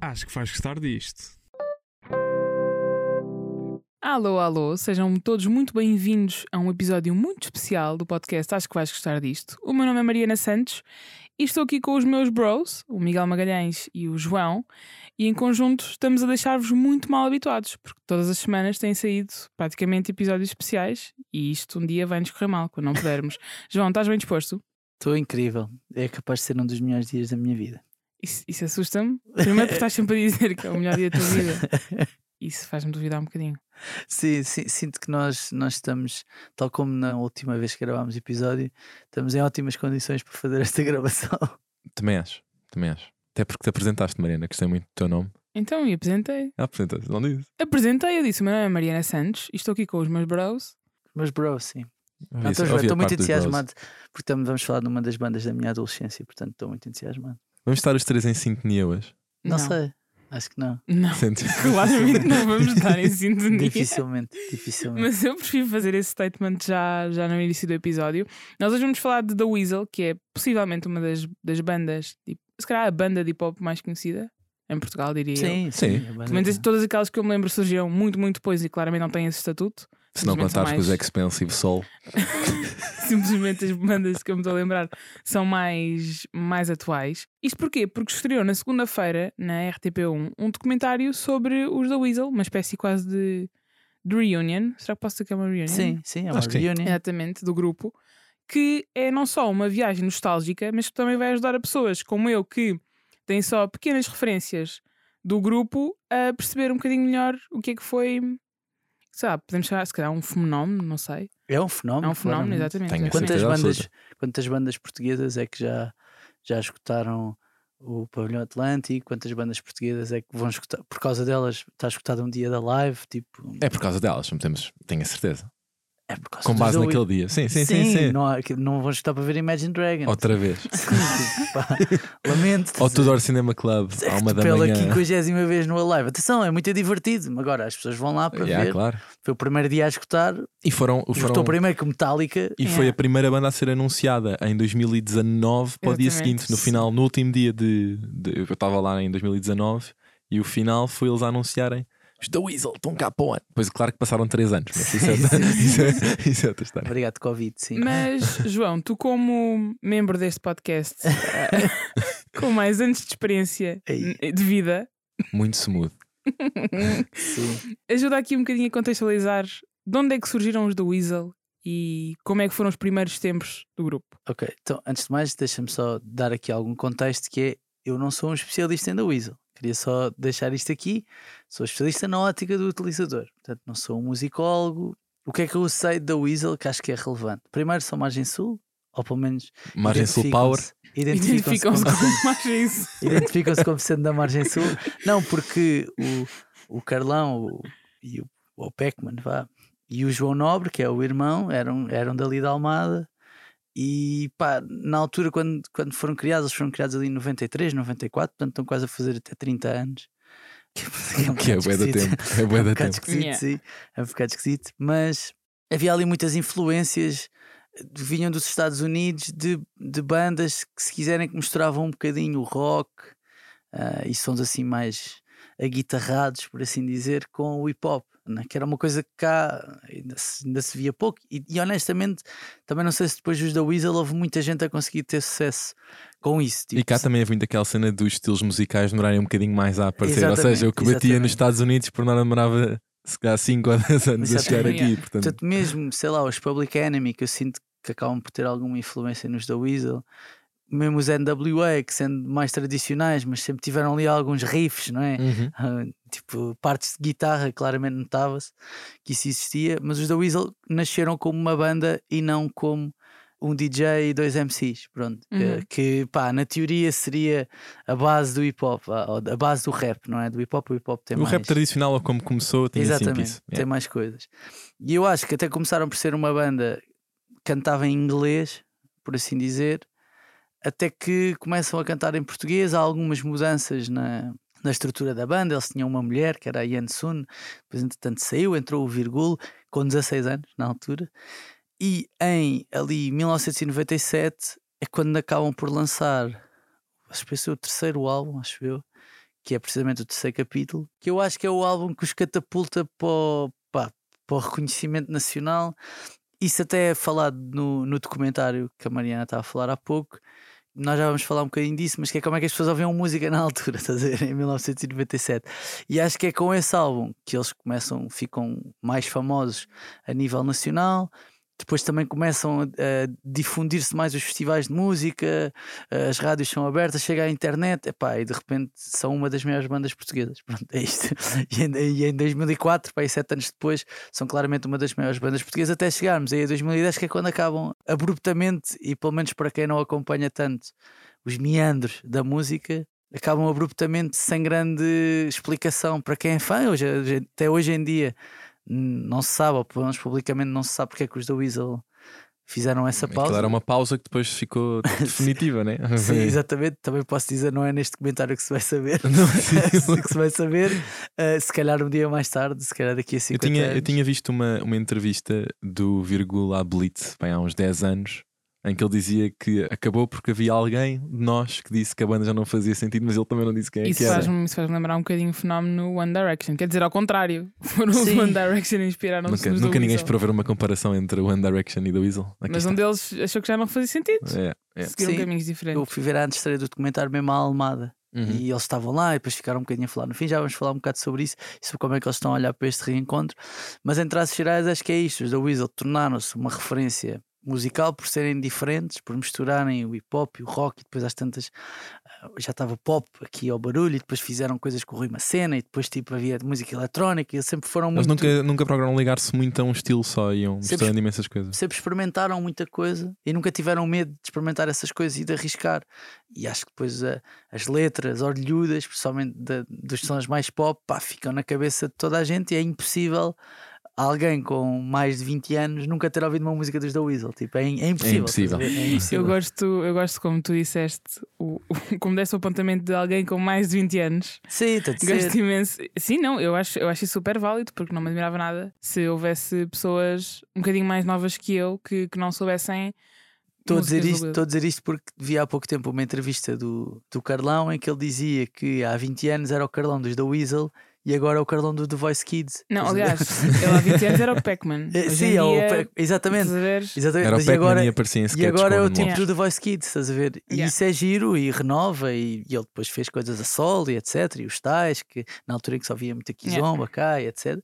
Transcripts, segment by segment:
Acho que vais gostar disto. Alô, alô, sejam todos muito bem-vindos a um episódio muito especial do podcast Acho que vais gostar disto. O meu nome é Mariana Santos e estou aqui com os meus bros, o Miguel Magalhães e o João, e em conjunto estamos a deixar-vos muito mal habituados, porque todas as semanas têm saído praticamente episódios especiais e isto um dia vai-nos correr mal quando não pudermos. João, estás bem disposto? Estou incrível. É capaz de ser um dos melhores dias da minha vida. Isso, isso assusta-me. Primeiro porque estás sempre a dizer que é o melhor dia da tua vida. Isso faz-me duvidar um bocadinho. Sim, sim, sinto que nós, nós estamos, tal como na última vez que gravámos o episódio, estamos em ótimas condições para fazer esta gravação. Também acho, também acho. Até porque te apresentaste, Mariana, gostei muito do teu nome. Então, e apresentei. Ah, apresentaste, não dizes? Apresentei, eu disse: o meu nome é Mariana Santos e estou aqui com os meus bros. Mas, bro, sim. Não, estou, estou muito bros. entusiasmado porque estamos, vamos falar de uma das bandas da minha adolescência, portanto estou muito entusiasmado. Vamos estar os três em sintonia hoje. Não, sei, acho que não. Não, claramente não vamos estar em sintonia. Dificilmente, dificilmente. Mas eu prefiro fazer esse statement já, já no início do episódio. Nós hoje vamos falar de The Weasel, que é possivelmente uma das, das bandas, tipo, se calhar a banda de hip hop mais conhecida em Portugal, diria eu. Sim, Sim. sim. banda- Pelo menos todas aquelas que eu me lembro surgiram muito, muito depois e claramente não têm esse estatuto. Se não contares com os mais- Expensive Soul. simplesmente as bandas que eu me estou a lembrar são mais, mais atuais. Isto porquê? Porque estreou na segunda-feira, na RTP1, um documentário sobre os The Weasel, uma espécie quase de, de reunion. Será que posso dizer que é uma reunion? Sim, sim, é uma Acho que sim. reunião. Exatamente, do grupo. Que é não só uma viagem nostálgica, mas que também vai ajudar a pessoas como eu que têm só pequenas referências do grupo a perceber um bocadinho melhor o que é que foi. Sabe, podemos chamar, se calhar, um fenómeno, não sei. É um fenómeno. É um fenómeno, claramente. exatamente. Tenho. Quantas bandas, absoluta. quantas bandas portuguesas é que já, já escutaram o Pavilhão Atlântico? Quantas bandas portuguesas é que vão escutar? Por causa delas, está escutado um dia da live? Tipo, É por causa delas, não temos, tenho a certeza. É por causa Com base naquele dia. Sim, sim, sim. sim. Não, há- que não vão escutar para ver Imagine Dragons. Outra vez. Pá, Lamento. Ao Tudor Cinema Club, à uma da Pela manhã. 50 vez no live. Atenção, é muito divertido. Agora as pessoas vão lá para Yeah, ver. claro. Foi o primeiro dia a escutar. E foram, foram Escutou primeiro que Metallica. E foi Yeah. a primeira banda a ser anunciada em 2019 para o dia Exatamente. seguinte, no final, no último dia de. de- eu estava lá em 2019 e o final foi eles a anunciarem. Os The Weasel estão cá para. Depois, claro que passaram 3 anos, mas isso é, isso é, isso é outra história. Obrigado, Covid. Sim. Mas, João, tu, como membro deste podcast, eh, com mais anos de experiência Ei. de vida, Muito smooth. Sim. ajuda aqui um bocadinho a contextualizar de onde é que surgiram os The Weasel e como é que foram os primeiros tempos do grupo. Ok, então antes de mais, deixa-me só dar aqui algum contexto que é eu não sou um especialista em The Weasel. Queria só deixar isto aqui. Sou especialista na ótica do utilizador. Portanto, não sou um musicólogo. O que é que eu sei The Weasel que acho que é relevante? Primeiro, são Margem Sul, ou pelo menos. Margem Sul Power. Identificam-se Identificam-se como, como mais isso. identificam-se como sendo da Margem Sul. Não, porque o, o Carlão o, e o, o Peckman, vá, e o João Nobre, que é o irmão, eram, eram dali da Almada. E pá, na altura, quando, quando foram criados, eles foram criados ali em 93, 94, portanto estão quase a fazer até 30 anos. um Que é bué da tempo. É É bué um da bocado tempo. esquisito, Yeah. sim. É um bocado esquisito, mas havia ali muitas influências que vinham dos Estados Unidos de, de bandas que, se quiserem, que misturavam um bocadinho o rock ah, e sons assim mais aguitarrados, por assim dizer, com o hip hop. né? Que era uma coisa que cá ainda se, ainda se via pouco, e, e honestamente também não sei se depois dos da Weasel houve muita gente a conseguir ter sucesso com isso. E tipo, cá também havia muito aquela cena dos estilos musicais demorarem um bocadinho mais a aparecer. Ou Exatamente, seja, o que batia exatamente. nos Estados Unidos por nada demorava se calhar 5 ou 10 anos a chegar aqui. Portanto, Portanto, mesmo, sei lá, os Public Enemy, que eu sinto que acabam por ter alguma influência nos da Weasel, mesmo os NWA, que sendo mais tradicionais, mas sempre tiveram ali alguns riffs, não é? Uhum. Ah, tipo, partes de guitarra, claramente notava-se que isso existia, mas os da Weasel nasceram como uma banda e não como um DJ e dois MCs, pronto. Que- Uhum. Que, pá, na teoria seria a base do hip hop, a, a base do rap, não é? Do hip hop, o hip hop tem o mais. rap tradicional, ou como começou, tinha sempre Exatamente, isso. tem Yeah. mais coisas. E eu acho que até começaram por ser uma banda que cantava em inglês, por assim dizer, até que começam a cantar em português. Há algumas mudanças na, na estrutura da banda. Eles tinham uma mulher, que era a Yan Sun, depois entretanto saiu, entrou o Virgul, com 16 anos na altura. E em ali 1997 é quando acabam por lançar, acho que esse é o terceiro álbum, acho eu, que é precisamente o terceiro capítulo, que eu acho que é o álbum que os catapulta para o, pá, para o reconhecimento nacional. Isso até é falado no, no documentário que a Mariana estava a falar há pouco. Nós já vamos falar um bocadinho disso, mas que é como é que as pessoas ouviam música na altura, estás a? Em 1997. E acho que é com esse álbum que eles começam, ficam mais famosos a nível nacional depois também começam a, difundir-se mais os festivais de música, as rádios são abertas, chega à internet, epá, e de repente são uma das maiores bandas portuguesas. Pronto, é isto. E em, e em 2004, pá, e sete anos depois, são claramente uma das maiores bandas portuguesas, até chegarmos aí a 2010, que é quando acabam abruptamente, e pelo menos para quem não acompanha tanto os meandros da música, acabam abruptamente sem grande explicação para quem é fã, hoje, até hoje em dia não se sabe, ou pelo menos publicamente não se sabe porque é que os da Weasel fizeram essa pausa. Aquilo era uma pausa que depois ficou definitiva, né? Sim, exatamente. Também posso dizer, não é neste comentário que se vai saber. Não, que se vai saber. Uh, se calhar um dia mais tarde, se calhar daqui a 50 eu tinha, anos. Eu tinha visto uma, uma entrevista do Virgula Blitz bem, há uns 10 anos em que ele dizia que acabou porque havia alguém de nós que disse que a banda já não fazia sentido, mas ele também não disse quem é isso que era. Faz isso faz lembrar um bocadinho o fenómeno One Direction. Quer dizer, ao contrário, foram os One Direction inspiraram-se Nunca, nunca ninguém esperou ver uma comparação entre o One Direction e The Weasel. Aqui mas está. um deles achou que já não fazia sentido. É, é. Seguiram Sim. caminhos diferentes. Eu fui ver a estreia do documentário mesmo à Almada. Uhum. E eles estavam lá e depois ficaram um bocadinho a falar. No fim, já vamos falar um bocado sobre isso e sobre como é que eles estão a olhar para este reencontro. Mas em traços gerais, acho que é isto: os da Weasel tornaram-se uma referência musical por serem diferentes, por misturarem o hip hop e o rock, e depois às tantas ah, já estava pop aqui ao barulho, e depois fizeram coisas com o Rui Macena, e depois tipo havia música eletrónica, e eles sempre foram Mas muito. nunca, nunca procuraram ligar-se muito a um estilo só, iam Sempre- misturando imensas coisas. Sempre experimentaram muita coisa e nunca tiveram medo de experimentar essas coisas e de arriscar. E acho que depois ah, as letras orlhudas, principalmente da- dos sons mais pop, pá, ficam na cabeça de toda a gente e é impossível alguém com mais de 20 anos nunca ter ouvido uma música dos The Weasel. Tipo, é, é impossível. a impossível. ver? É impossível. Eu gosto, eu gosto como tu disseste, o, o- como desse o apontamento de alguém com mais de 20 anos. Sim, ser. Gosto imenso. Sim, não, eu acho, eu acho isso super válido porque não me admirava nada se houvesse pessoas um bocadinho mais novas que eu que, que não soubessem. Estou a, dizer isto, estou a dizer isto porque vi há pouco tempo uma entrevista do, do Carlão em que ele dizia que há 20 anos era o Carlão dos The Weasel e agora é o Carlão do The Voice Kids. Não, aliás, ele há 20 anos era o Pac-Man. É, Sim, em é o dia, Pe- exatamente. estás a ver? exatamente. Era o Mas e Pac-Man agora, e aparecia em e agora é o tipo. Yeah. do The Voice Kids, estás a ver? E Yeah. isso é giro e renova. E, e ele depois fez coisas a solo e etc. E os tais, que na altura em que só via muita Kizomba cá e etc.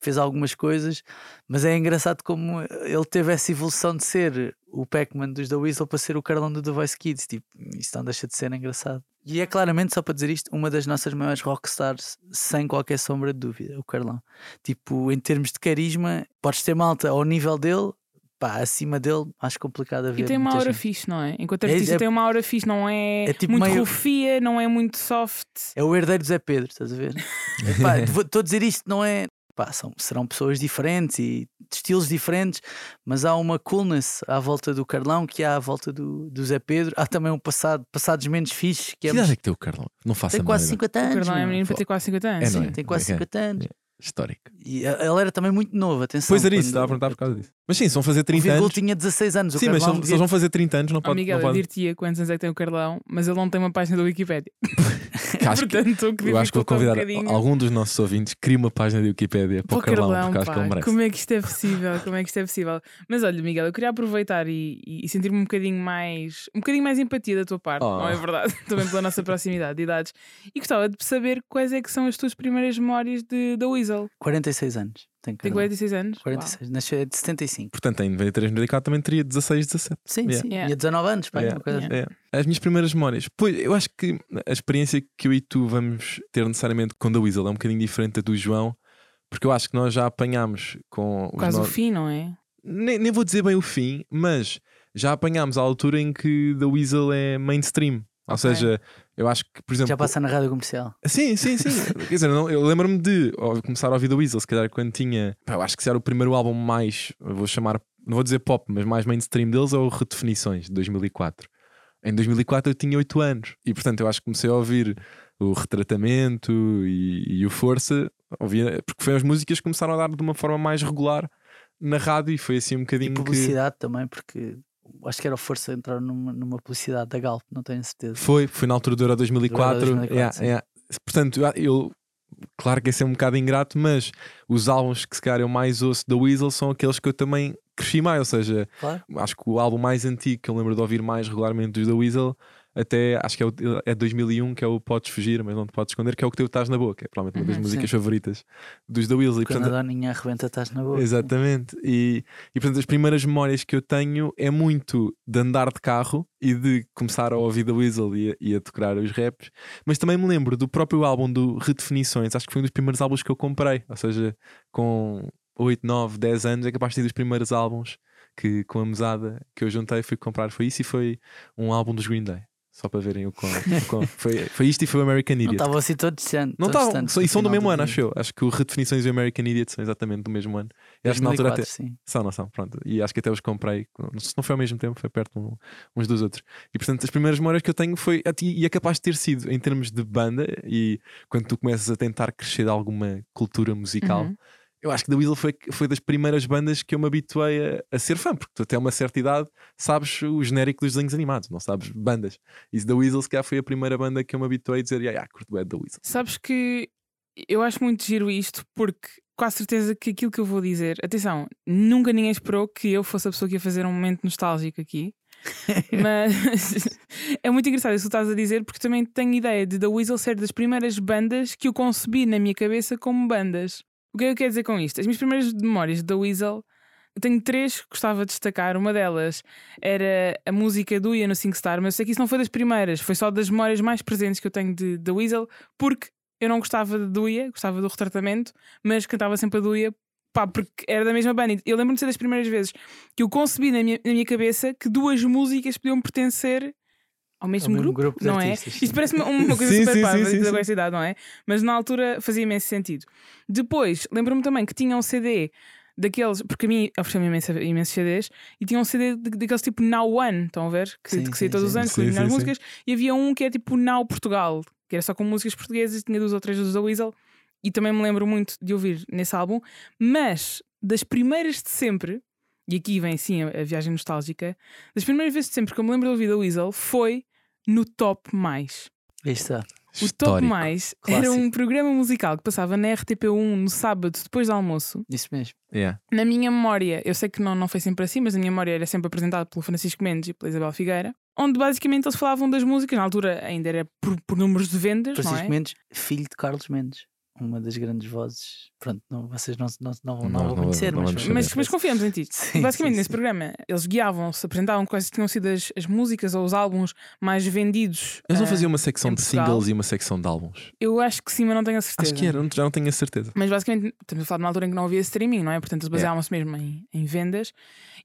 Fez algumas coisas, mas é engraçado como ele teve essa evolução de ser o Pac-Man dos The Weasel para ser o Carlão do The Voice Kids. Tipo, isso não deixa de ser engraçado. E é claramente, só para dizer isto, uma das nossas maiores rockstars, sem qualquer sombra de dúvida, o Carlão. Tipo, em termos de carisma, podes ter malta ao nível dele, pá, acima dele, acho complicado a ver. E tem uma aura gente. fixe, não é? Enquanto É- artista é- tem uma aura fixe, não é, É tipo muito meio- rufia, não é muito soft. É o herdeiro do Zé Pedro, estás a ver? Estou a dizer isto, não é. Pá, são, serão pessoas diferentes e de estilos diferentes, mas há uma coolness à volta do Carlão que há à volta do, do Zé Pedro. Há também um passado, passados menos fixe, que Que é. idade é que tem o Carlão? Não faço Tem quase menor 50 O anos. Carlão é menino para ter quase 50 anos. É, Sim, é? tem quase É. 50 anos. Histórico. E ele era também muito novo, atenção. Pois era isso, estava a perguntar por causa disso. Mas sim, se vão fazer O 30 Virgul anos. tinha 16 anos. O Sim, mas se eles vão fazer 30 anos, não pode. Eu pode. dir-te-ia quantos anos é que tem o Carlão, mas ele não tem uma página da Wikipédia. Acho que- Portanto, que Eu acho que vou um convidar bocadinho. algum dos nossos ouvintes cria uma página de Wikipédia para o Carlão, Carlão, porque acho que pá, ele merece. como é que isto é possível? Como é que isto é possível? Mas olha, Miguel, eu queria aproveitar e, e- e sentir-me um bocadinho mais um bocadinho mais empatia da tua parte, Oh. não é verdade? Também pela nossa proximidade de idades. E gostava de saber quais é que são as tuas primeiras memórias de, da Weasel. 46 anos. Tem, Tem Carlão. 46 anos? Uau. 46. Nasceu é de 75. Portanto, em 93, 94 também teria 16, 17. Sim, Yeah. sim. Yeah. Tinha 19 anos, pá, Yeah. coisa assim. É. As minhas primeiras memórias. Pois, eu acho que a experiência que eu e tu vamos ter necessariamente com a Weasel é um bocadinho diferente da do João, porque eu acho que nós já apanhámos com Quase no- o fim, não é? nem, nem vou dizer bem o fim, mas já apanhámos a altura em que The Weasel é mainstream. Ou seja, eu acho que, por exemplo. Já passa na rádio comercial. Sim, sim, sim. Quer dizer, não- eu lembro-me de começar a ouvir The Weasel, se calhar quando tinha. pá, eu acho que se era o primeiro álbum mais. Vou chamar. Não vou dizer pop, mas mais mainstream deles é o Redefinições, de 2004. Em 2004 eu tinha 8 anos e, portanto, eu acho que comecei a ouvir o Retratamento e, e o Força, ouvia, porque foi as músicas que começaram a dar de uma forma mais regular na rádio e foi assim um E bocadinho que. publicidade também, porque acho que era o Força entrar numa, numa publicidade da Galp, não tenho certeza. Foi, foi na altura do Euro 2004. Do Euro 2004, yeah, yeah. Portanto, eu- eu. Claro que esse é um bocado ingrato, mas os álbuns que se calhar eu mais ouço da Weasel são aqueles que eu também cresci mais. Ou seja, Claro. acho que o álbum mais antigo que eu lembro de ouvir mais regularmente dos da Weasel, até acho que é, o, é 2001, que é o Podes Fugir, mas não te podes esconder, que é o que tu estás na boca. É provavelmente uma das Uhum, músicas sim. favoritas dos da Weasel. E, Quando portanto, a Doninha arrebenta, estás na boca. Exatamente. E, e portanto, as primeiras memórias que eu tenho é muito de andar de carro e de começar a ouvir da Weasel e a, e a tocar os raps, mas também me lembro do próprio álbum do Redefinições. Acho que foi um dos primeiros álbuns que eu comprei, ou seja, com 8, 9, 10 anos, é capaz de ser dos primeiros álbuns que com a mesada que eu juntei fui comprar. Foi isso e foi um álbum dos Green Day. Só para verem o quão. o quão- foi, foi isto e foi o American Não Idiot. estavam assim todos distantes. Não todos estavam, distantes são- no e são do final mesmo ano, dia. acho eu. Acho que o Redefinições e o American Idiot são exatamente do mesmo ano. E acho que na altura até. 2004, sim. São, não são, pronto. E acho que até os comprei, não sei se não foi ao mesmo tempo, foi perto um- uns dos outros. E portanto, as primeiras memórias que eu tenho foi, e é capaz de ter sido em termos de banda, e quando tu começas a tentar crescer de alguma cultura musical, Uhum. Eu acho que The Weasel foi, foi das primeiras bandas que eu me habituei a, a ser fã, porque tu até uma certa idade sabes o genérico dos desenhos animados, não sabes bandas. E The Weasel, se calhar, foi a primeira banda que eu me habituei a dizer, ah, yeah, curto é The Weasel. Sabes que eu acho muito giro isto porque quase certeza que aquilo que eu vou dizer, atenção, nunca ninguém esperou que eu fosse a pessoa que ia fazer um momento nostálgico aqui. Mas é muito engraçado isso que tu estás a dizer, porque também tenho ideia de The Weasel ser das primeiras bandas que eu concebi na minha cabeça como bandas. O que é que eu quero dizer com isto? As minhas primeiras memórias The Weasel, eu tenho três que gostava de destacar. Uma delas era a música do Ian no SingStar, mas eu sei que isso não foi das primeiras, foi só das memórias mais presentes que eu tenho de The Weasel, porque eu não gostava de Duia, gostava do retratamento, mas cantava sempre a Duia, pá, porque era da mesma banda. Eu lembro-me de ser das primeiras vezes que eu concebi na minha, na minha cabeça que duas músicas podiam pertencer ao mesmo, mesmo grupo, grupo de não é? sim. Isto parece uma, coisa Sim, super sim, parva sim, idade, não é? Mas na altura fazia imenso sentido. Depois, lembro-me também que tinha um CD daqueles, porque a mim ofereceu-me imenso, imensos CDs, e tinha um CD daqueles tipo Now One, estão a ver? Que, Sim, que saía todos os anos com as melhores músicas, e havia um que é tipo Now Portugal, que era só com músicas portuguesas, e tinha duas ou três dos da Weasel, e também me lembro muito de ouvir nesse álbum, mas das primeiras de sempre, e aqui vem sim a, a viagem nostálgica, das primeiras vezes de sempre que eu me lembro de ouvir da Weasel foi no Top Mais. Aí está. O Top Histórico. Mais era Clássico. um programa musical que passava na RTP1 no sábado depois do almoço. Isso mesmo. Yeah. Na minha memória, eu sei que não, não foi sempre assim, mas na minha memória era sempre apresentado pelo Francisco Mendes e pela Isabel Figueira, onde basicamente eles falavam das músicas, na altura ainda era por, por números de vendas, não Francisco é? Mendes, filho de Carlos Mendes, uma das grandes vozes. Pronto, não, vocês não, não, não, não, Não, vão não conhecer, mas, saber. Mas, mas confiamos em ti. Sim, Basicamente, sim, nesse sim. programa, eles guiavam-se, apresentavam quais tinham sido as, as músicas ou os álbuns mais vendidos. Eles não ah, faziam uma secção em de Portugal. singles e uma secção de álbuns. Eu acho que sim, mas não tenho a certeza. Acho que era, já não tenho a certeza. Mas basicamente, estamos a falar de uma altura em que não havia streaming, não é? Portanto, eles baseavam-se mesmo em, em vendas.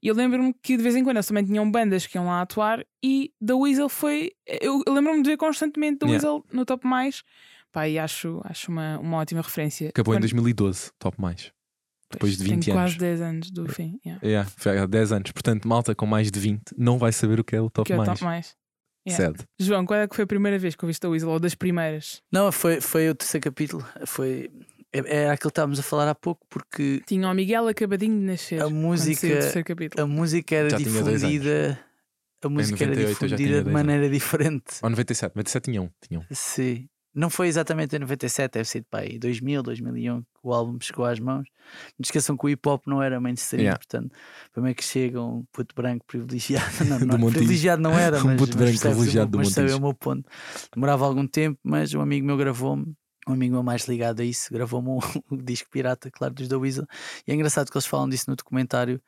E eu lembro-me que de vez em quando eles também tinham bandas que iam lá atuar e The Weasel foi. Eu, eu lembro-me de ver constantemente The Yeah. Weasel no top mais. Pá, e acho, acho uma, uma ótima referência. Acabou em Quando- 2012, top mais. depois de tenho 20 quase anos. 10 anos do fim. yeah. Yeah, foi há 10 anos. Portanto, malta com mais de 20 não vai saber o que é o top Que é o mais. top mais. Yeah. Sad. João, qual é que foi a primeira vez que ouviste The Weasel? Ou das primeiras? Não, foi, foi o terceiro capítulo. Foi, é- era aquilo que estávamos a falar há pouco, porque Tinha o Miguel acabadinho de nascer. A música- a música era Já difundida. A música era 98 eu já tinha difundida de maneira diferente. Ou 97, 97 tinha um. Tinha um. Sim. Não foi exatamente em 97, deve ser pá, em 2000, 2001 que o álbum chegou às mãos. Não esqueçam que o hip hop não era mainstream, Yeah. portanto, primeiro que chega um puto branco privilegiado, não, não, privilegiado não era, Um mas, puto mas branco o privilegiado do mas sabe o meu ponto. Demorava algum tempo, mas um amigo meu gravou-me, um amigo meu mais ligado a isso, gravou-me um, um disco pirata, claro, dos da Weasel. E é engraçado que eles falam disso no documentário,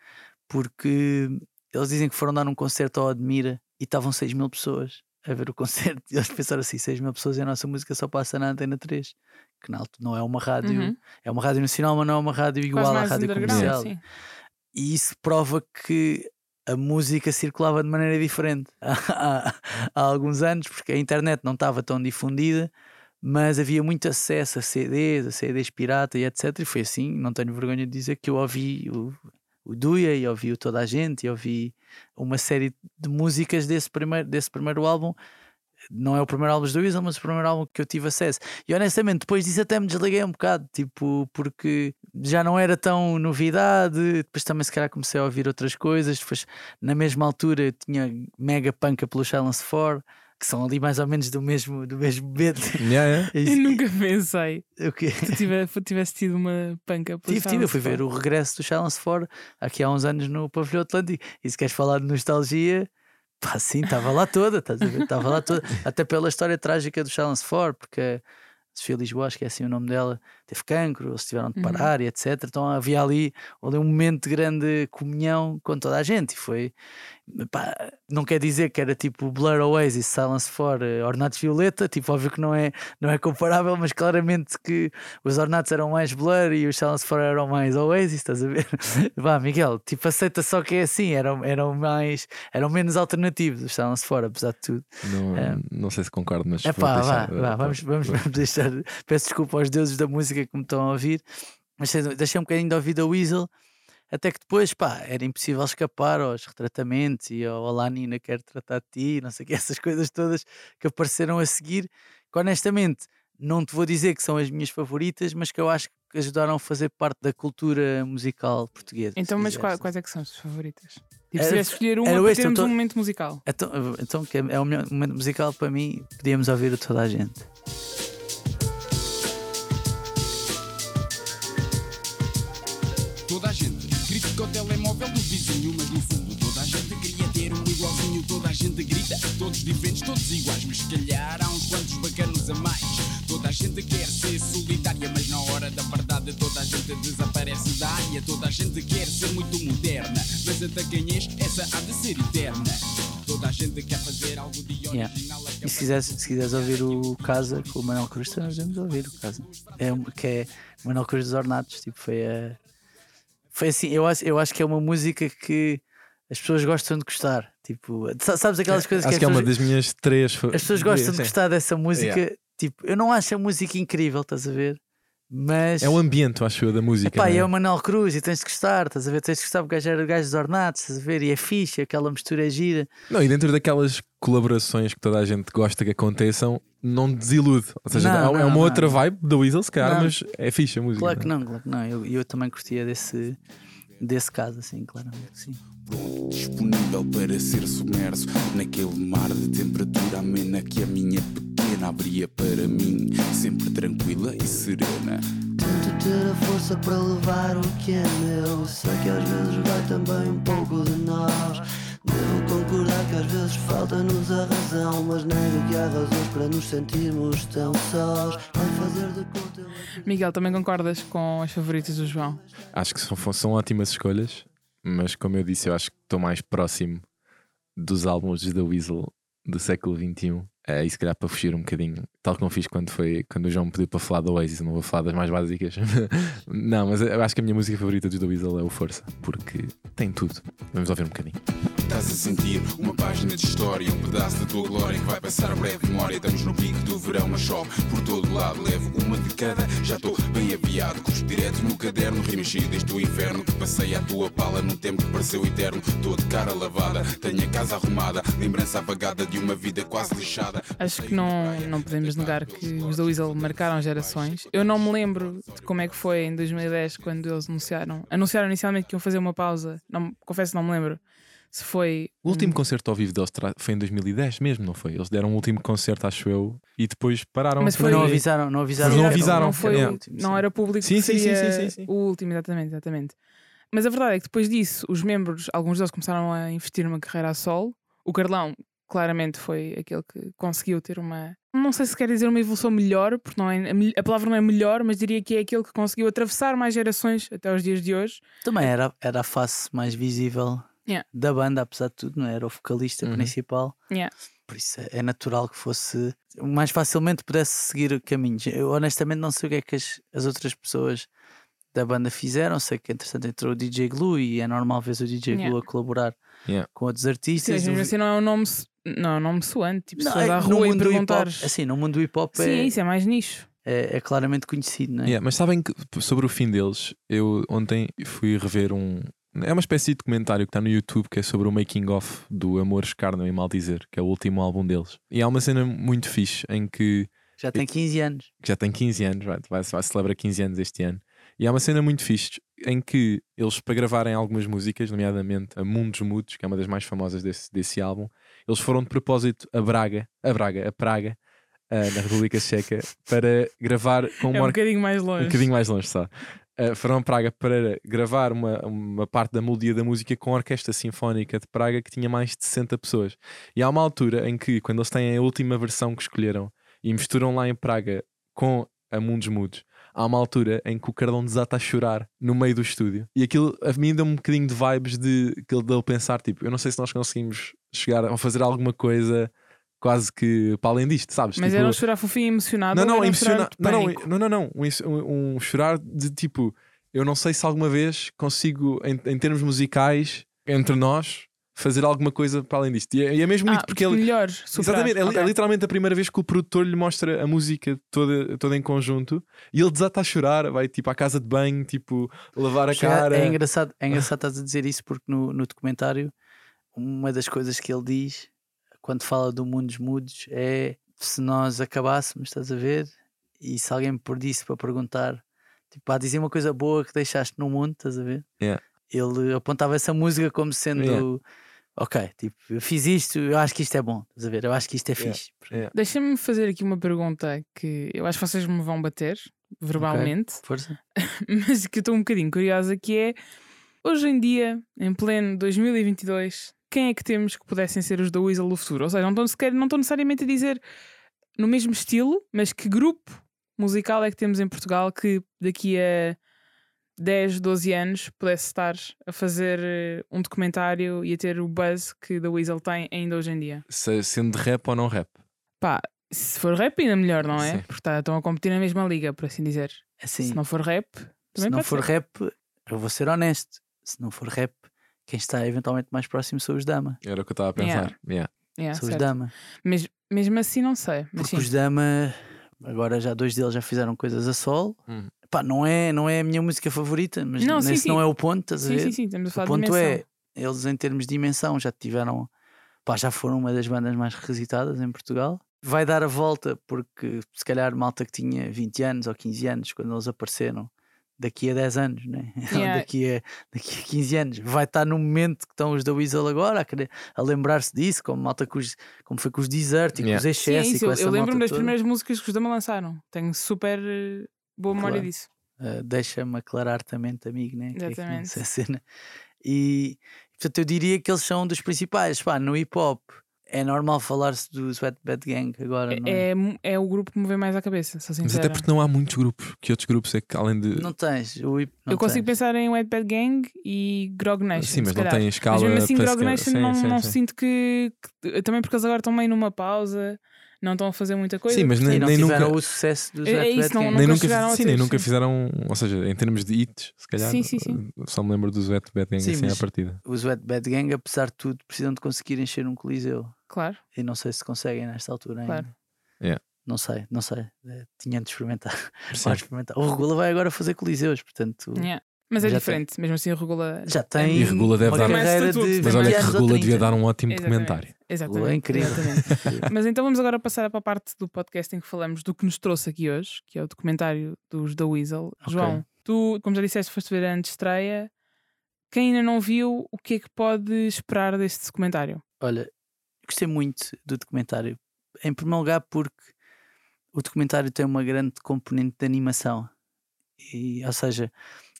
porque eles dizem que foram dar um concerto ao Admira e estavam 6 mil pessoas a ver o concerto. E eles pensaram assim: 6 mil pessoas e a nossa música só passa na Antena 3, que na altura não é uma rádio, Uhum. é uma rádio nacional, mas não é uma rádio igual à rádio comercial. sim. E isso prova que a música circulava de maneira diferente há, há alguns anos, porque a internet não estava tão difundida, mas havia muito acesso a CDs, a CDs pirata e etc. E foi assim, não tenho vergonha de dizer que eu ouvi o, o Duia e ouvi o Toda a Gente e ouvi uma série de músicas desse primeiro, desse primeiro álbum não é o primeiro álbum do Weasel, mas o primeiro álbum que eu tive acesso. E honestamente, depois disso até me desliguei um bocado, tipo, porque já não era tão novidade. Depois também, se calhar, comecei a ouvir outras coisas. Depois, na mesma altura, eu tinha mega panca pelo Silence 4 que são ali mais ou menos do mesmo, do mesmo beat. Yeah, yeah. Eu nunca pensei O quê? tu tive- tivesse tido uma panca pelo Tive, tive, eu fui ver o regresso do Challenge 4 aqui há uns anos no Pavilhão Atlântico. E se queres falar de nostalgia, pá, sim, estava lá toda, estás a ver? Estava lá toda, até pela história trágica do Challenge 4, porque a Sofia Lisboa, acho que é assim o nome dela, teve cancro, eles tiveram de Uhum. parar e etc. Então havia ali, ali um momento de grande comunhão com toda a gente. E foi, pá, não quer dizer que era tipo Blur Oasis, Silence 4, eh, Ornatos Violeta, tipo, óbvio que não é, não é comparável, mas claramente que os Ornatos eram mais Blur e os Silence 4 eram mais Oasis, estás a ver? Vá, Miguel, tipo, aceita só que é assim, eram, eram mais, eram menos alternativos os Silence 4, apesar de tudo. Não, É. não sei se concordo, mas. É vou pá, vá, deixar- vá, vamos, vamos, vamos deixar. Peço desculpa aos deuses da música que me estão a ouvir, mas deixei um bocadinho de ouvir da Weasel. Até que depois, pá, era impossível escapar aos retratamentos e ao Olá Nina, quero tratar de ti, não sei o que, essas coisas todas que apareceram a seguir, que honestamente não te vou dizer que são as minhas favoritas, mas que eu acho que ajudaram a fazer parte da cultura musical portuguesa. Então, mas quiseres. quais, é que são as tuas favoritas? Tipo, se escolher uma para este, termos tô- um momento musical. Então, então que é o melhor momento musical para mim, podíamos ouvir o toda a gente. Gente grita, todos diferentes, todos iguais, mas se calhar há uns quantos bacanos a mais. Toda a gente quer ser solitária, mas na hora da verdade toda a gente desaparece da área. Toda a gente quer ser muito moderna, mas até quem és, essa há de ser eterna. Toda a gente quer fazer algo de Yeah. original. até E se quiseres, se quiseres ouvir o Casa com o Manuel Cruz, também podemos ouvir o Casa. É, que é o Manuel Cruz dos Ornatos. Tipo, foi a. Foi assim, eu acho, eu acho que é uma música que as pessoas gostam de gostar. Tipo, sa- sabes aquelas coisas Acho que, que é as, uma pessoas, das minhas três. as pessoas gostam de gostar dessa música. Tipo, eu não acho a música incrível, estás a ver? Mas. É o ambiente, acho eu, da música. Epá, é? é o Manuel Cruz e tens de gostar, estás a ver? Tens de gostar porque o gajo era o gajo dos ornatos, estás a ver? E é fixe, aquela mistura é gira. Não, e dentro daquelas colaborações que toda a gente gosta que aconteçam, não desilude. Ou seja, Não, é é não, uma não. outra vibe da Weasel, se calhar, mas é fixe a música. Claro que não é? não, claro que não. Eu, eu também curtia desse, desse caso, assim, claramente. Sim. Pronto, disponível para ser submerso naquele mar de temperatura amena que a minha pequena abria para mim, sempre tranquila e serena. Tento ter a força para levar o que é meu. Sei que às vezes vai também um pouco de nós. Devo concordar que às vezes falta-nos a razão. Mas nego que há razões para nos sentirmos tão sós. Vai fazer de conta. Miguel, também concordas com as favoritas do João? Acho que são, são ótimas escolhas, mas como eu disse, eu acho que estou mais próximo dos álbuns da Weasel do século XXI. É, e se calhar para fugir um bocadinho, tal como fiz quando, foi, quando o João me pediu para falar do Oasis, não vou falar das mais básicas. não, mas eu acho que a minha música favorita dos da Weasel é o Força, porque tem tudo. Vamos ouvir um bocadinho. Estás a sentir uma página de história, um pedaço da tua glória que vai passar a breve memória. Estamos no pico do verão, mas chove por todo lado. Levo uma de cada, já estou bem aviado. Cuspo direto no caderno, cheias do inferno. Que passei à tua pala num tempo que pareceu eterno. Estou de cara lavada, tenho a casa arrumada. Lembrança apagada de uma vida quase lixada. Acho que não, não podemos negar que os da Weasel marcaram gerações. Eu não me lembro de como é que foi em 2010 quando eles anunciaram. Anunciaram inicialmente que iam fazer uma pausa. Não, confesso, não me lembro se foi. O último concerto ao vivo deles foi em 2010 mesmo, não foi? Eles deram o último concerto, acho eu, e depois pararam. Mas foi- não avisaram, não avisaram. Mas não avisaram, Não, foi, é. o último, não era público Sim, sim, sim, sim. o último, exatamente, exatamente. Mas a verdade é que depois disso, os membros, alguns deles começaram a investir numa carreira a solo. O Carlão, claramente, foi aquele que conseguiu ter uma. Não sei se quer dizer uma evolução melhor, porque não é, a palavra não é melhor, mas diria que é aquele que conseguiu atravessar mais gerações até os dias de hoje. Também era, era a face mais visível Yeah. da banda, apesar de tudo, não é? era o vocalista Uhum. principal. Yeah. Por isso é- é natural que fosse mais facilmente pudesse seguir caminhos. Eu honestamente não sei o que é que as, as outras pessoas da banda fizeram. Sei que entretanto entrou o DJ Glue e é normal ver o DJ Yeah. Glue a colaborar Yeah. com outros Sim, artistas. mas Eu vi- assim não é um nome, não um nome suante. Tipo, se Não, fores é- à rua e perguntares. assim, no mundo do hip hop Sim, é, isso é mais nicho. é, é claramente conhecido, não é? Yeah, mas sabem que sobre o fim deles, eu ontem fui rever um, É uma espécie de documentário que está no YouTube que é sobre o making of do Amores Carne e Mal Dizer, que é o último álbum deles. E há uma cena muito fixe em que Já tem 15 anos. já tem 15 anos, vai, vai, vai celebrar 15 anos este ano. E há uma cena muito fixe em que eles, para gravarem algumas músicas, nomeadamente a Mundos Mudos, que é uma das mais famosas desse, desse álbum, eles foram de propósito a Braga, a Braga, a Praga, ah, na República Checa, para gravar com É uma um orquestra. bocadinho mais longe. Um bocadinho mais longe só. Uh, foram a Praga para gravar uma, uma parte da melodia da música com a Orquestra Sinfónica de Praga que tinha mais de 60 pessoas. E há uma altura em que, quando eles têm a última versão que escolheram e misturam lá em Praga com a Mundos Mudos, há uma altura em que o Cardão desata a chorar no meio do estúdio. E aquilo a mim dá-me um bocadinho de vibes de aquele dele pensar: tipo, eu não sei se nós conseguimos chegar a fazer alguma coisa quase que para além disto, sabes? Mas Tipo, era um chorar fofinho e emocionado. não, ou não, um emociona... chorar de não, não, não, não, não. Um, um- chorar de tipo, eu não sei se alguma vez consigo, em, em termos musicais, entre nós, fazer alguma coisa para além disto. E é, e é mesmo Ah, isso, porque ele. melhor, superar. Exatamente, é, é Ok. literalmente a primeira vez que o produtor lhe mostra a música toda, toda em conjunto e ele desata a chorar, vai tipo à casa de banho, tipo, lavar a Chega- cara. É engraçado, é engraçado estás a dizer isso porque no, no documentário uma das coisas que ele diz quando fala do mundo dos mudos é se nós acabássemos, estás a ver? E se alguém me pedisse para perguntar, tipo, a dizer uma coisa boa que deixaste no mundo, estás a ver? Yeah. Ele apontava essa música como sendo Yeah. ok, tipo, eu fiz isto, eu acho que isto é bom, estás a ver? Eu acho que isto é Yeah. fixe. Yeah. Deixa-me fazer aqui uma pergunta que eu acho que vocês me vão bater verbalmente, Força. mas que eu estou um bocadinho curiosa, que é hoje em dia, em pleno 2022, quem é que temos que pudessem ser os da Weasel do futuro? Ou seja, não estou, sequer, não estou necessariamente a dizer no mesmo estilo, mas que grupo musical é que temos em Portugal que daqui a 10, 12 anos pudesse estar a fazer eh, um documentário e a ter o buzz que da Weasel tem ainda hoje em dia? Se- sendo de rap ou não rap. Pá, se for rap ainda melhor, não é? Sim. Porque tá- estão a competir na mesma liga, por assim dizer. Assim, Se não for rap, se também não pode for ser. rap, eu vou ser honesto. Se não for rap, quem está eventualmente mais próximo são os Dama. Era o que eu estava a pensar. Yeah. Yeah, são os certo. Dama. Mas mesmo assim não sei. Mas Porque sim. os Dama, agora já dois deles já fizeram coisas a sol. Hum. Pá, não é, não é a minha música favorita, mas Não, sim, nesse sim. não é o ponto, estás a sim, ver? sim, sim, estamos a O falar de ponto é, eles em termos de dimensão já tiveram, pá, já foram uma das bandas mais requisitadas em Portugal. Vai dar a volta porque se calhar malta que tinha 20 anos ou 15 anos quando eles apareceram, daqui a 10 anos, né? Yeah. daqui, a, daqui a 15 anos, vai estar no momento que estão os da Weasel agora a, querer- a lembrar-se disso, como malta com os, como foi com os Desert e Yeah. com os Sim, Excess e com eu, essa eu lembro-me das toda. primeiras músicas que os Dama lançaram. Tenho super eh, boa memória Claro. disso. Uh, deixa-me aclarar também, amigo, né? Que é que Exatamente. cena. E portanto eu diria que eles são dos principais. Pá, no hip hop é normal falar-se do Sweat Bad Gang agora, não é? É, é o grupo que me vem mais à cabeça, sou Mas até porque não há muitos grupos. Que outros grupos é que além de. Não tens. O hip, não eu consigo tens. pensar em Wet Bad Gang e Grog Nation. Sim, mas não tem escala. Mas mesmo assim, Grog sequer- Nation Sim, não, sim, não sim. sinto que, que- Também porque eles agora estão meio numa pausa, não estão a fazer muita coisa. Sim, mas nem, não nem nunca. o sucesso do É- é isso, Bad não- Gang. Nem nunca sim, ter, nem nunca sim. fizeram, ou seja, em termos de hits, se calhar, Sim, sim, sim. só me lembro do Wet Bad Gang Sim, assim à mas- partida. Os Wet Bad Gang, apesar de tudo, precisam de conseguir encher um coliseu. Claro. E não sei se conseguem nesta altura ainda. Claro. Yeah. Não sei, não sei. É, Tinha de experimentar. Vai experimentar. O Regula vai agora fazer coliseus, portanto Yeah. Mas é Já tem. diferente, mesmo assim, regula. já tem E Regula deve uma dar- carreira Mais de estatuto, Mas olha que Regula devia 30. dar um ótimo Exatamente. documentário. Exatamente. é incrível. exatamente. Mas então vamos agora passar para a parte do podcast em que falamos do que nos trouxe aqui hoje, que é o documentário dos da Weasel. João, tu, como já disseste, foste ver a estreia. Quem ainda não viu, o que é que pode esperar deste documentário? Olha, gostei muito do documentário. Em primeiro lugar, porque o documentário tem uma grande componente de animação. E, ou seja,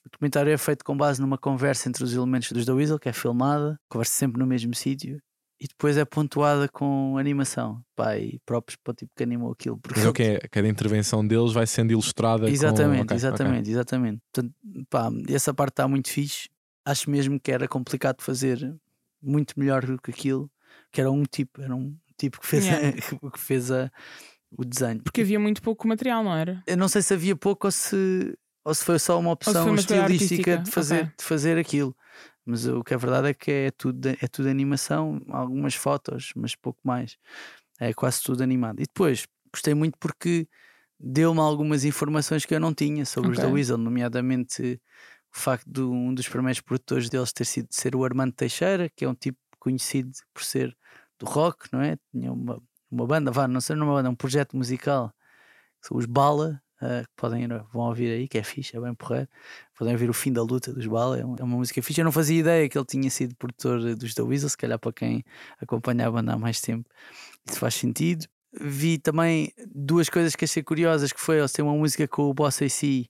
o documentário é feito com base numa conversa entre os elementos dos da Weasel, que é filmada, conversa sempre no mesmo sítio, e depois é pontuada com animação. Pá, e próprios para o tipo que animou aquilo. Porque Mas é o que é? Cada intervenção deles vai sendo ilustrada. com- Exatamente, ok, ok. exatamente, exatamente. Portanto, pá, essa parte está muito fixe. Acho mesmo que era complicado fazer muito melhor do que aquilo, que era um tipo, era um tipo que fez, Yeah. a, que fez a, o desenho. Porque havia muito pouco material, não era? Eu não sei se havia pouco ou se, ou se foi só uma opção uma estilística de fazer, ok. de fazer aquilo. Mas o que é verdade é que é tudo, é tudo animação, algumas fotos, mas pouco mais. É quase tudo animado. E depois, gostei muito porque deu-me algumas informações que eu não tinha sobre os Ok. da Weasel, nomeadamente o facto de um dos primeiros produtores deles ter sido ser o Armando Teixeira, que é um tipo conhecido por ser do rock, não é? Tinha uma, uma banda, vá, não sei, não é uma banda, um projeto musical, que são os Bala, uh, que podem vão ouvir aí, que é fixe, é bem porreiro. Podem ouvir o fim da luta dos Bala, é, um, é uma música fixe. Eu não fazia ideia que ele tinha sido produtor dos The Weasel, se calhar para quem acompanha a banda há mais tempo, isso faz sentido. Vi também duas coisas que achei curiosas, que foi eles têm uma música com o Boss AC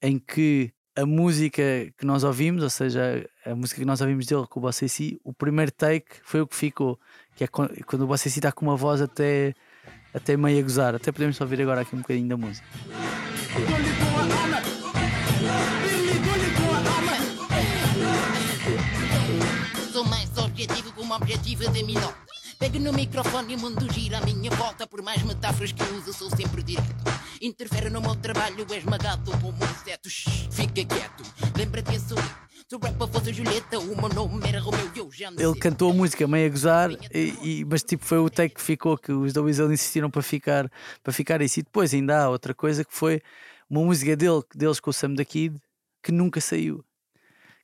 em que a música que nós ouvimos, ou seja, a música que nós ouvimos dele com o Boss AC, o primeiro take foi o que ficou, que é quando o Boss AC está com uma voz até, até meio a gozar. Até podemos ouvir agora aqui um bocadinho da música. Sou mais objetivo um objetivo de. Pego no microfone e o mundo gira à minha volta. Por mais metáforas que uso, sou sempre direto. Interfere no meu trabalho, é esmagado inseto. Shhh, fica quieto. Lembra-te que sou fosse Julieta, Romeu eu Ele cantou a música meio a gozar, e, e- mas tipo foi o take que ficou, que os Weasel insistiram para ficar, para ficar isso. E depois ainda há outra coisa que foi uma música dele, deles com o Sam da Kid, que nunca saiu.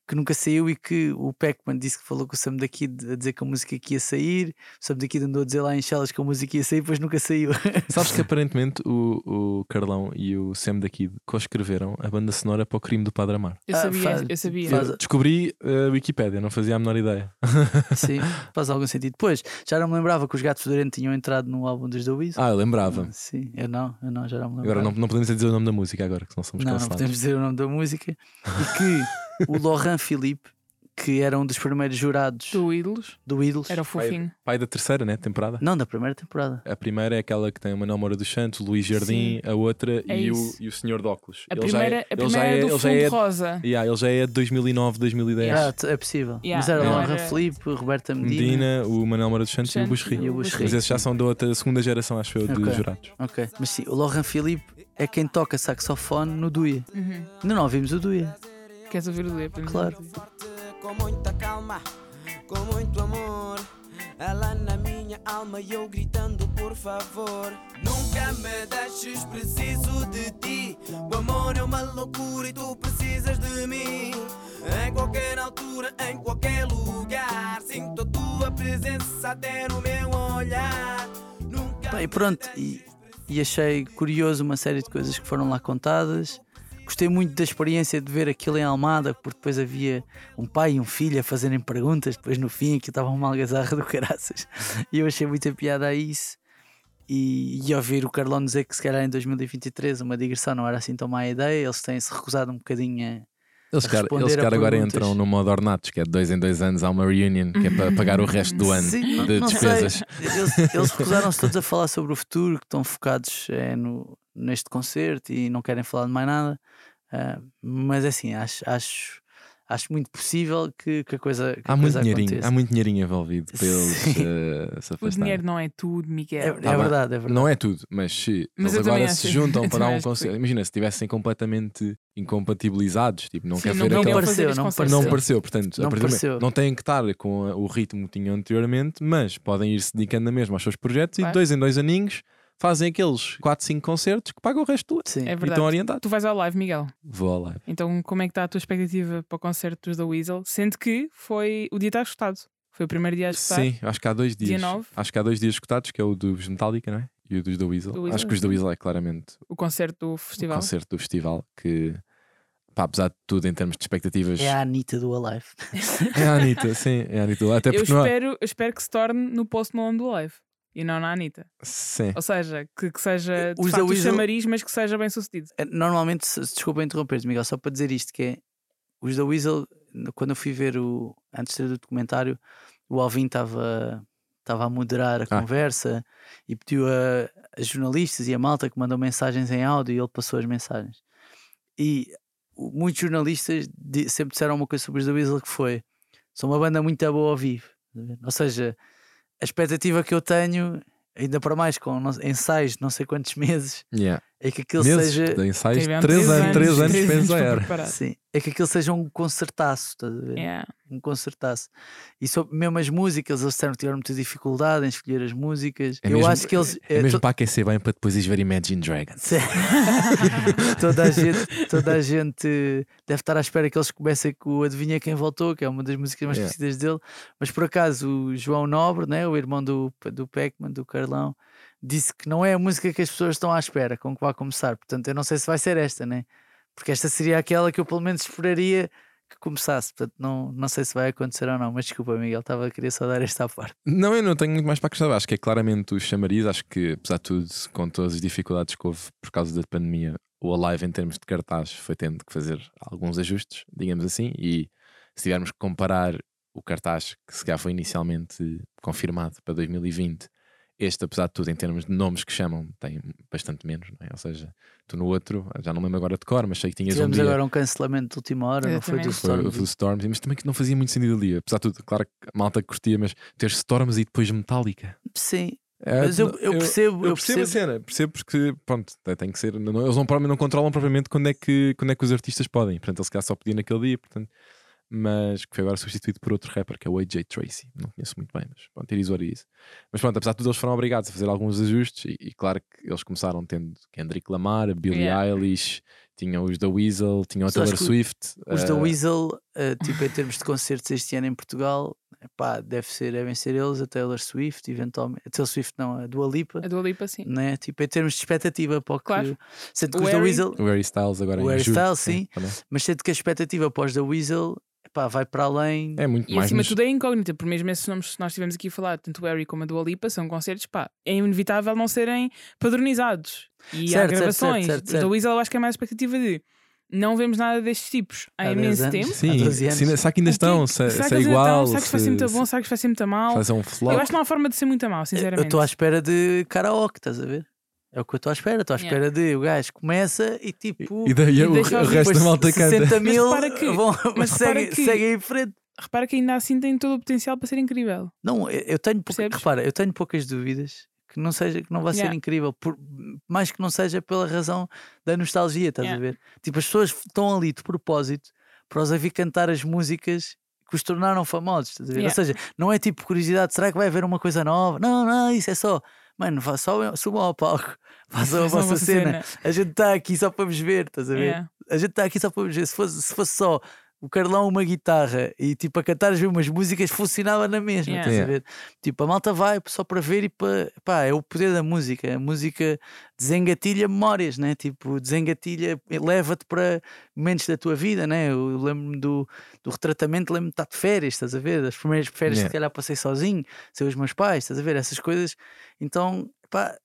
Que nunca saiu e que o Pac-Man disse que falou com o Sam da Kid a dizer que a música que ia sair. O Sam da Kid andou a dizer lá em Chelas que a música ia sair, depois nunca saiu. Sabes que aparentemente o, o Carlão e o Sam da Kid co-escreveram a banda sonora para o crime do Padre Amar. Eu Ah, sabia, faz- eu sabia. faz- Eu descobri a Wikipédia, não fazia a menor ideia. Sim, faz algum sentido. Depois, já não me lembrava que os Gatos Fedorento tinham entrado no álbum dos The Weasel. Ah, eu lembrava. Sim, eu não, eu não, já não me lembrava. Agora não, não podemos dizer o nome da música agora, que senão somos Não, não cancelados. podemos dizer o nome da música. E que o Laurent Philippe, que era um dos primeiros jurados Do Ídolos, do Idols, era o fofinho. Pai da terceira, né? Temporada. não da primeira temporada. A primeira é aquela que tem o Manuel Moura dos Santos, o Luís Jardim, a outra É e, o, e o Senhor de Óculos. A Ele já primeira, é- a ele já primeira é- é do ele já fundo é- rosa. Yeah, ele já é de 2009, 2010. Yeah. Ah, é possível. Yeah, Mas era não Laurent era- Philippe, Roberta Medina. Medina, o Manuel Moura dos Santos e o Buxerri. e o Buxerri. Mas esses já são da outra segunda geração, acho eu, de Ok. jurados. Ok, mas sim, o Laurent Philippe é quem toca saxofone no Duia. Uhum. Ainda não ouvimos o Duia. Queres ouvir o ler? Claro. com muita calma, com muito amor. Ela na minha alma e eu gritando por favor. Nunca me deixes, preciso de ti. O amor é uma loucura e tu precisas de mim. Em qualquer altura, em qualquer lugar. Sinto a tua presença até no meu olhar. Nunca e pronto, e, e achei curioso uma série de coisas que foram lá contadas. Gostei muito da experiência de ver aquilo em Almada, porque depois havia um pai e um filho a fazerem perguntas, depois no fim aquilo estava uma algazarra do caraças. E eu achei muita piada a isso. E, e ouvir o Carlão dizer que se calhar em 2023 uma digressão não era assim tão má ideia, eles têm-se recusado um bocadinho a, Eles, cara, eles cara agora entram no modo Ornatos, que é de dois em dois anos há uma reunion, que é para pagar o resto do ano Sim, de sei. despesas. Eles, eles recusaram-se todos a falar sobre o futuro, que estão focados é, no, neste concerto e não querem falar de mais nada. Ah, mas é assim, acho, acho, acho muito possível que, que a coisa, que Há a muito coisa dinheirinho, aconteça. há muito dinheirinho envolvido para eles eh, se O afastarem. dinheiro não é tudo, É, Miguel. é Tá bem. verdade, é verdade. Não é tudo, mas se Mas eles agora se juntam para um concerto. Imagina, se estivessem completamente incompatibilizados, tipo, não Sim, quer não ver queriam aquela. pareceu, não concerto. Não pareceu. pareceu, portanto, Não pareceu. não têm que estar com o ritmo que tinham anteriormente, mas podem ir se dedicando na mesma aos seus projetos e Claro. de dois em dois aninhos fazem aqueles 4, 5 concertos que pagam o resto do ano. Sim. É E verdade. estão orientados. Tu vais ao live, Miguel. Vou ao live. Então, como é que está a tua expectativa para o concerto dos The Weasel? Sendo que foi o dia está escutado. Foi o primeiro dia a escutar. Sim, acho que há dois Dia dias. nove. Acho que há dois dias escutados, que é o dos Metallica, não é? E o dos The Weasel. Do Weasel, acho que os The. Weasel é claramente O concerto do festival. o concerto do festival que, pá, apesar de tudo, em termos de expectativas. É a Anitta do Alive. É a Anitta, sim, é a Anitta. Até eu, porque não há. espero, eu espero que se torne no Post Malone do live e não na Anitta. Sim. Ou seja, que, que seja de Os The facto o Weasel- chamariz, mas que seja bem sucedido. É, Normalmente, se- desculpa interromper-te, Miguel, só para dizer isto: que é os da Weasel, quando eu fui ver o antes de ter o documentário, o Alvin estava estava a moderar a Ah. conversa e pediu a, a jornalistas e a malta que mandam mensagens em áudio e ele passou as mensagens. E o- muitos jornalistas sempre disseram uma coisa sobre os da Weasel que foi: são uma banda muito boa ao vivo. Ou seja, a expectativa que eu tenho, ainda para mais com ensaios de não sei quantos meses, Yeah. É que aquilo Meses seja. de ensaios, Tiveram 3 anos, 3 anos três para para ensaiar. Sim, é que aquilo seja um concertaço, estás a ver? Yeah. Um concertaço. E sobre mesmo as músicas, eles disseram que tiveram muita dificuldade em escolher as músicas. É Eu mesmo- acho que eles. É é, mesmo to- para aquecer bem para depois ires ver Imagine Dragons. Sim. toda, a gente, toda a gente deve estar à espera que eles comecem com o Adivinha Quem Voltou, que é uma das músicas mais Yeah. conhecidas dele. Mas por acaso o João Nobre, né, o irmão do, do Peckman, do Carlão, disse que não é a música que as pessoas estão à espera com que vai começar. Portanto, eu não sei se vai ser esta, né? Porque esta seria aquela que eu pelo menos esperaria que começasse. Portanto, não, não sei se vai acontecer ou não. Mas desculpa, Miguel, estava a querer só dar esta parte. Não, eu não tenho muito mais para acrescentar. Acho que é claramente o chamariz. Acho que, apesar de tudo, com todas as dificuldades que houve por causa da pandemia, o Alive, em termos de cartaz, foi tendo que fazer alguns ajustes, digamos assim. E se tivermos que comparar o cartaz que se calhar foi inicialmente confirmado para 2020, este, apesar de tudo, em termos de nomes que chamam, tem bastante menos, não é? Ou seja, tu no outro, já não lembro agora de cor, mas sei que tinhas um Tivemos dia. agora um cancelamento de última hora, não foi do Exatamente. Foi Storm. o Storms, mas também que não fazia muito sentido ali. Apesar de tudo, claro que a malta curtia, mas ter Storms e depois Metallica. Sim, É, mas eu, eu percebo, eu percebo a cena, percebo porque, pronto, tem- que ser. não- eles não, não controlam propriamente quando é, que, quando é que os artistas podem. Portanto, eles se calhar só podiam naquele dia, portanto, mas que foi agora substituído por outro rapper que é o AJ Tracy. Não conheço muito bem, mas pronto, it is what it is. Mas pronto, apesar de tudo, eles foram obrigados a fazer alguns ajustes e, e claro que eles começaram tendo Kendrick Lamar, Billie Yeah. Eilish, tinham os da Weasel, tinham a Taylor Swift. Os eh, da Weasel, eh, tipo, em termos de concertos este ano em Portugal, pá, deve ser, devem ser eles, a Taylor Swift, eventualmente. A Taylor Swift não, a Dua Lipa, A Dua Lipa, sim. né? Tipo, em termos de expectativa para o que. Claro. Sendo que O os da Harry- Weasel, O Harry Styles agora O em Harry julho, Styles, sim. também. mas sendo que a expectativa para os da Weasel, pá, vai para além. É muito E mais acima nos- de tudo é incógnita, por mesmo esses nomes que nós tivemos aqui a falar, tanto o Harry como a Dua Lipa, são concertos, pá, é inevitável não serem padronizados. E há Certo, certo, gravações. certo, certo, Os da certo. Weasel eu acho que é mais a expectativa de não vemos nada destes tipos há, Há imenso 10 anos. tempo. Sim, Há 12 anos. se, será que ainda estão? Se, Será se que é igual? estão? Será que vai ser muito bom? Será que vai ser muito mal? Fazer um flop? Eu acho que não há forma de ser muito mal, Eu sinceramente. estou à espera de karaoke, estás a ver? É o que eu estou à espera. Estou à Yeah. espera de o gajo começa e tipo. E daí E o, deixa o resto da depois malta canta. 60 mil repara que- vão, mas seguem, que- seguem em frente. Repara que ainda assim tem todo o potencial para ser incrível. Não, eu tenho pouca, repara, eu tenho poucas dúvidas que não seja que não vai ser Yeah. incrível, por, mais que não seja pela razão da nostalgia, estás a Yeah. ver? Tipo, as pessoas estão ali de propósito para os ouvir cantar as músicas que os tornaram famosos, estás a ver? Yeah. Ou seja, não é tipo curiosidade, será que vai haver uma coisa nova? Não, não, isso é só, mano, vá só subam ao palco, façam a vossa cena. cena. A gente está aqui só para vos ver, estás a ver? Yeah. A gente está aqui só para vos ver. Se fosse, se fosse só o Carlão uma guitarra e tipo a cantar as mesmas músicas, funcionava na mesma, Yeah. estás a ver? Tipo, a malta vai só para ver e para. Pá, é o poder da música. A música desengatilha memórias, né? Tipo, desengatilha, leva-te para momentos da tua vida, né? Eu lembro-me do, do retratamento, lembro-me de estar de férias, estás a ver? Das primeiras férias Yeah. que se calhar passei sozinho, sem os meus pais, estás a ver? Essas coisas. Então, pá.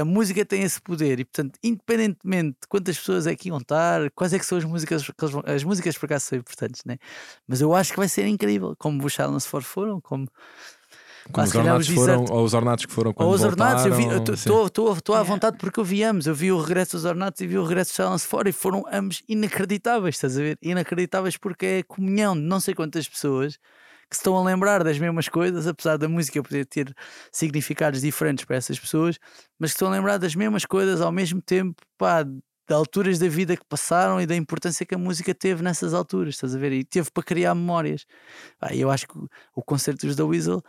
A música tem esse poder e, portanto, independentemente de quantas pessoas é que iam estar, quais é que são as músicas, que eles vão- as músicas por acaso são importantes, né? Mas eu acho que vai ser incrível, como os Silence for foram, como Como se os ornatos os foram, ou os ornatos que foram quando ou os Ornatos, estou à vontade porque eu vi ambos. Eu vi o regresso dos Ornatos e vi o regresso dos Silence for e foram ambos inacreditáveis, estás a ver? Inacreditáveis porque é a comunhão de não sei quantas pessoas que se estão a lembrar das mesmas coisas, apesar da música poder ter significados diferentes para essas pessoas, mas que estão a lembrar das mesmas coisas ao mesmo tempo, pá, de alturas da vida que passaram e da importância que a música teve nessas alturas, estás a ver? E teve para criar memórias. E eu acho que o- concerto dos da Weasel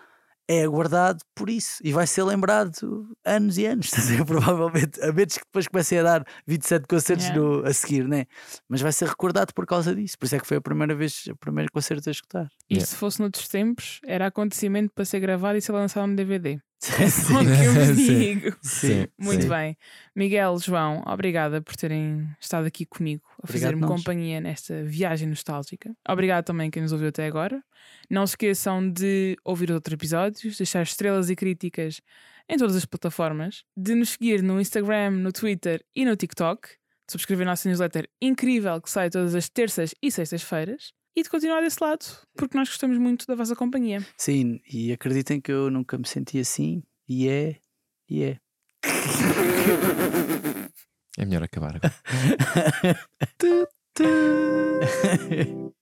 é aguardado por isso e vai ser lembrado anos e anos, provavelmente, a menos que depois comecem a dar 27 concertos Yeah. no- a seguir, né? mas vai ser recordado por causa disso. Por isso é que foi a primeira vez, o primeiro concerto a escutar. E Yeah. se fosse noutros tempos, era acontecimento para ser gravado e ser lançado no DVD. Sim, O que eu vos Sim. digo. sim, Muito sim. bem. Miguel, João, obrigada por terem estado aqui comigo a fazer-me companhia nesta viagem nostálgica. Obrigado também a quem nos ouviu até agora. Não se esqueçam de ouvir outros episódios, deixar estrelas e críticas em todas as plataformas, de nos seguir no Instagram, no Twitter e no TikTok, de subscrever a nossa newsletter incrível que sai todas as terças e sextas-feiras e de continuar desse lado, porque nós gostamos muito da vossa companhia. Sim, e acreditem que eu nunca me senti assim, e é, e é. É melhor acabar agora.